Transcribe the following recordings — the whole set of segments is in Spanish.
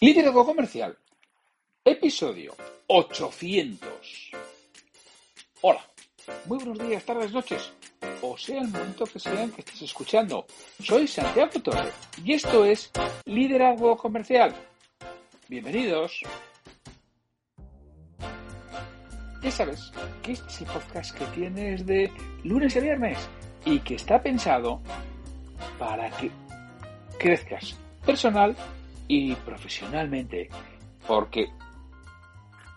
Liderazgo Comercial, episodio 800. Hola, muy buenos días, tardes, noches, o sea el momento que sean que estés escuchando. Soy Santiago Torre y esto es Liderazgo Comercial. Bienvenidos. Ya sabes que este es el podcast que tienes de lunes a viernes y que está pensado para que crezcas personal y profesionalmente, porque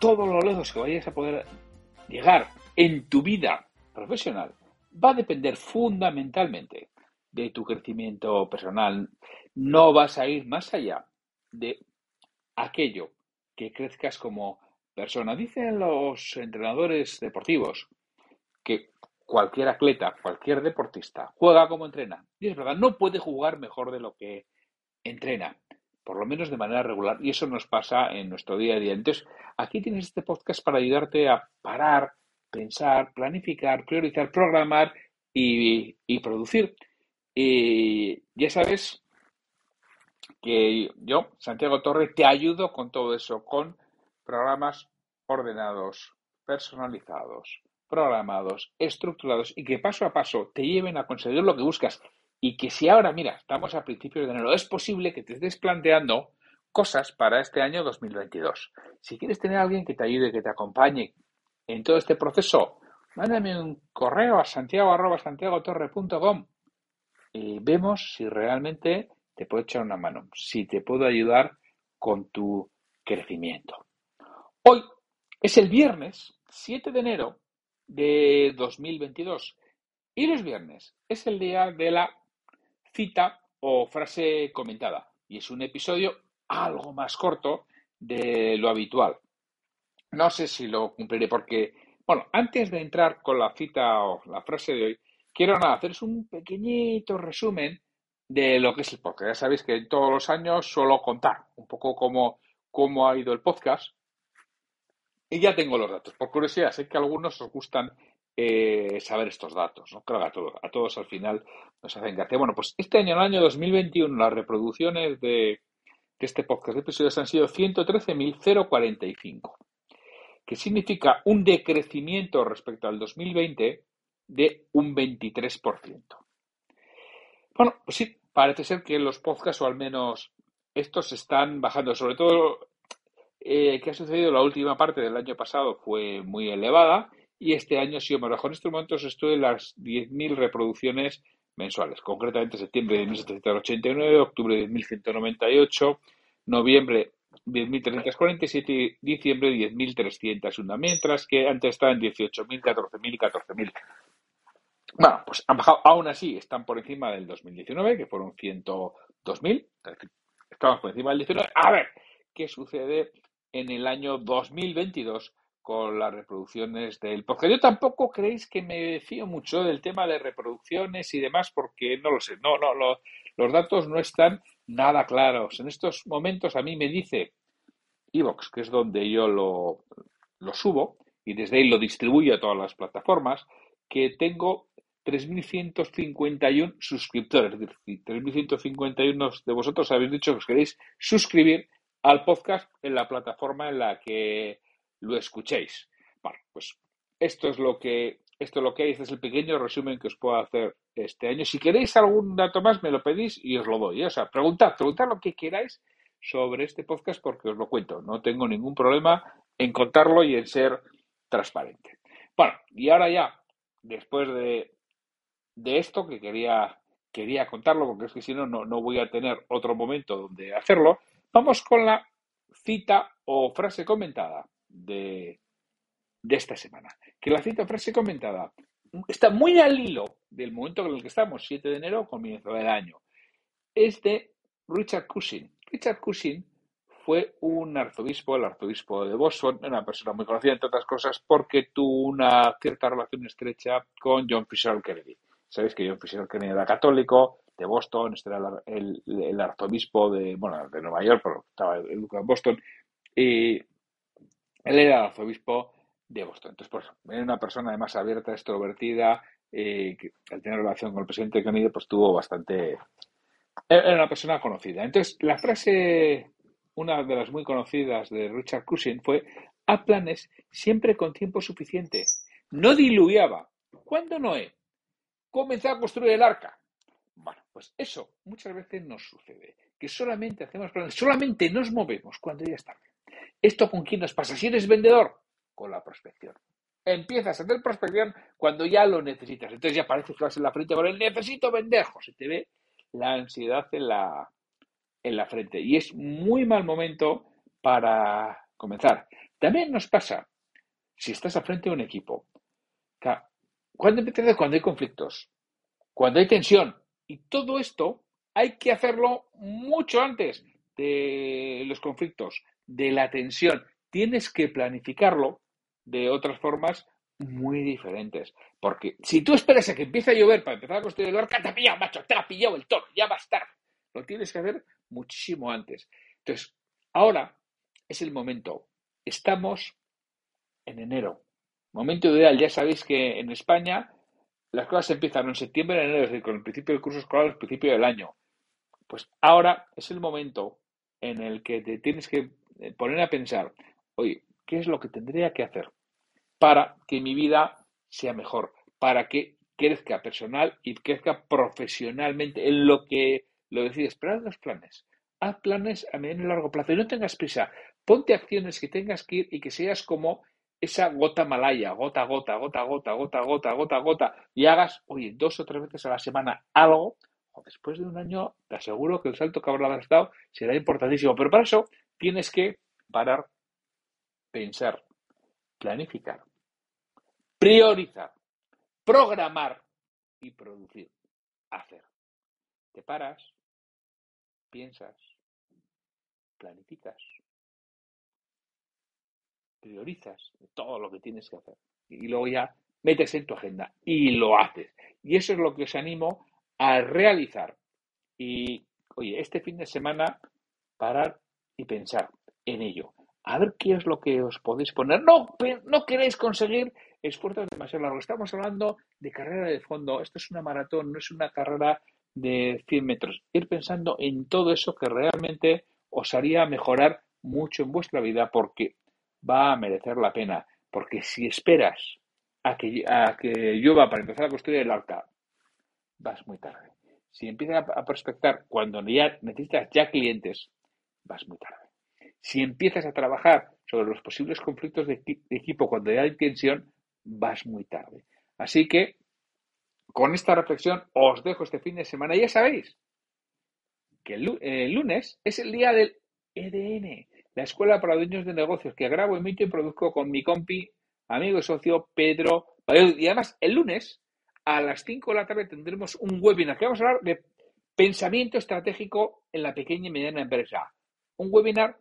todo lo lejos que vayas a poder llegar en tu vida profesional va a depender fundamentalmente de tu crecimiento personal. No vas a ir más allá de aquello que crezcas como persona. Dicen los entrenadores deportivos que cualquier atleta, cualquier deportista juega como entrena. Y es verdad, no puede jugar mejor de lo que entrena por lo menos de manera regular, y eso nos pasa en nuestro día a día. Entonces, aquí tienes este podcast para ayudarte a parar, pensar, planificar, priorizar, programar y, producir. Y ya sabes que yo, Santiago Torre, te ayudo con todo eso, con programas ordenados, personalizados, programados, estructurados y que paso a paso te lleven a conseguir lo que buscas y que si ahora, mira, estamos a principios de enero, es posible que te estés planteando cosas para este año 2022. Si quieres tener a alguien que te ayude, que te acompañe en todo este proceso, mándame un correo a santiago y vemos si realmente te puedo echar una mano, si te puedo ayudar con tu crecimiento. Hoy es el viernes 7 de enero de 2022 y los viernes es el día de la cita o frase comentada. Y es un episodio algo más corto de lo habitual. No sé si lo cumpliré porque, bueno, antes de entrar con la cita o la frase de hoy, quiero nada, haceros un pequeñito resumen de lo que es el podcast. Ya sabéis que todos los años suelo contar un poco cómo, cómo ha ido el podcast. Y ya tengo los datos. Por curiosidad, sé que algunos os gustan eh, saber estos datos. ¿no? Creo que a todos, a todos al final nos hacen gracia. Bueno, pues este año, el año 2021, las reproducciones de, este podcast de episodios han sido 113.045, que significa un decrecimiento respecto al 2020 de un 23%. Bueno, pues sí, parece ser que los podcasts, o al menos estos, están bajando. Sobre todo, eh, que ha sucedido la última parte del año pasado fue muy elevada y este año ha sido bajo. En estos momentos estoy en las 10.000 reproducciones mensuales, concretamente septiembre de 1789, octubre de 1198, noviembre 10.347 y diciembre 10.301, mientras que antes estaban 18.000, 14.000 y 14.000. Bueno, pues han bajado, aún así están por encima del 2019, que fueron 102.000, estamos por encima del 19. A ver, ¿qué sucede en el año 2022? Con las reproducciones del porque Yo tampoco creéis que me fío mucho del tema de reproducciones y demás, porque no lo sé, no, no, los datos no están nada claros. En estos momentos a mí me dice Evox, que es donde yo lo, lo subo, y desde ahí lo distribuyo a todas las plataformas, que tengo 3.151 suscriptores. Es decir, 3.151 de vosotros habéis dicho que os queréis suscribir al podcast en la plataforma en la que lo escuchéis. Bueno, pues esto es lo que esto es lo que hay, este es el pequeño resumen que os puedo hacer este año. Si queréis algún dato más, me lo pedís y os lo doy. ¿eh? O sea, preguntad, preguntad lo que queráis sobre este podcast porque os lo cuento. No tengo ningún problema en contarlo y en ser transparente. Bueno, y ahora ya, después de, de esto que quería, quería contarlo, porque es que si no, no voy a tener otro momento donde hacerlo, vamos con la cita o frase comentada de, esta semana. Que la cita frase comentada está muy al hilo del momento en el que estamos, 7 de enero, comienzo del año. Es de Richard Cushing, Richard Cushing fue un arzobispo, el arzobispo de Boston, una persona muy conocida, entre otras cosas, porque tuvo una cierta relación estrecha con John Fisher Kennedy. Sabéis que John Fisher Kennedy era católico, de Boston, este era el, arzobispo de, bueno, de Nueva York, pero estaba en Boston, y él era el arzobispo de Boston. Entonces, pues, era una persona además abierta, extrovertida, eh, que al tener relación con el presidente Kennedy, pues tuvo bastante... Era una persona conocida. Entonces, la frase una de las muy conocidas de Richard Cushing fue, a planes siempre con tiempo suficiente. No diluviaba. ¿Cuándo Noé comenzó a construir el arca? Bueno, pues eso muchas veces nos sucede, que solamente hacemos planes, solamente nos movemos cuando ya está. ¿Esto con quién nos pasa? Si eres vendedor, con la prospección. Empiezas a hacer prospección cuando ya lo necesitas. Entonces ya parece que vas en la frente con el necesito vender. Se te ve la ansiedad en la, en la frente. Y es muy mal momento para comenzar. También nos pasa, si estás al frente de un equipo, cuando empiezas cuando hay conflictos, cuando hay tensión, y todo esto hay que hacerlo mucho antes de los conflictos, de la tensión. Tienes que planificarlo de otras formas muy diferentes. Porque si tú esperas a que empiece a llover para empezar a construir el arca, te ha pillado, macho, te ha pillado el toro, ya va a estar. Lo tienes que hacer muchísimo antes. Entonces, ahora es el momento. Estamos en enero. Momento ideal. Ya sabéis que en España las cosas empiezan en septiembre, en enero, es decir, con el principio del curso escolar, el principio del año. Pues ahora es el momento en el que te tienes que poner a pensar, oye, ¿qué es lo que tendría que hacer para que mi vida sea mejor? Para que crezca personal y crezca profesionalmente en lo que lo decides, pero haz los planes. Haz planes a mediano y largo plazo y no tengas prisa. Ponte acciones que tengas que ir y que seas como esa gota malaya, gota, gota, gota, gota, gota, gota, gota, gota, y hagas, oye, dos o tres veces a la semana algo, o después de un año, te aseguro que el salto que habrás dado será importantísimo. Pero para eso tienes que parar, pensar, planificar, priorizar, programar y producir, hacer. Te paras, piensas, planificas, priorizas todo lo que tienes que hacer y luego ya metes en tu agenda y lo haces. Y eso es lo que os animo a realizar. Y, oye, este fin de semana, parar y pensar en ello. A ver qué es lo que os podéis poner. No, no queréis conseguir esfuerzos demasiado largos. Estamos hablando de carrera de fondo. Esto es una maratón, no es una carrera de 100 metros. Ir pensando en todo eso que realmente os haría mejorar mucho en vuestra vida porque va a merecer la pena. Porque si esperas a que, a que llueva para empezar a construir el arca, vas muy tarde. Si empiezas a prospectar cuando ya necesitas ya clientes, vas muy tarde. Si empiezas a trabajar sobre los posibles conflictos de, equipo cuando ya hay tensión, vas muy tarde. Así que con esta reflexión os dejo este fin de semana. Ya sabéis que el, lunes es el día del EDN, la Escuela para Dueños de Negocios, que grabo, emito y produzco con mi compi, amigo y socio Pedro. Y además, el lunes a las 5 de la tarde tendremos un webinar que vamos a hablar de pensamiento estratégico en la pequeña y mediana empresa. Un webinar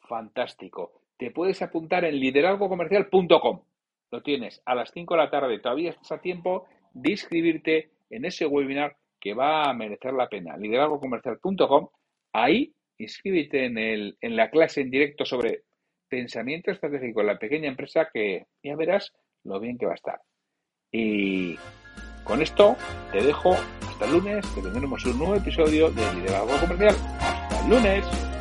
fantástico. Te puedes apuntar en liderazgocomercial.com. Lo tienes a las 5 de la tarde. Todavía estás a tiempo de inscribirte en ese webinar que va a merecer la pena. liderazgocomercial.com. Ahí inscríbete en, el, en la clase en directo sobre pensamiento estratégico en la pequeña empresa que ya verás lo bien que va a estar. Y con esto te dejo hasta el lunes, que tendremos un nuevo episodio de Liderazgo Comercial. Hasta el lunes.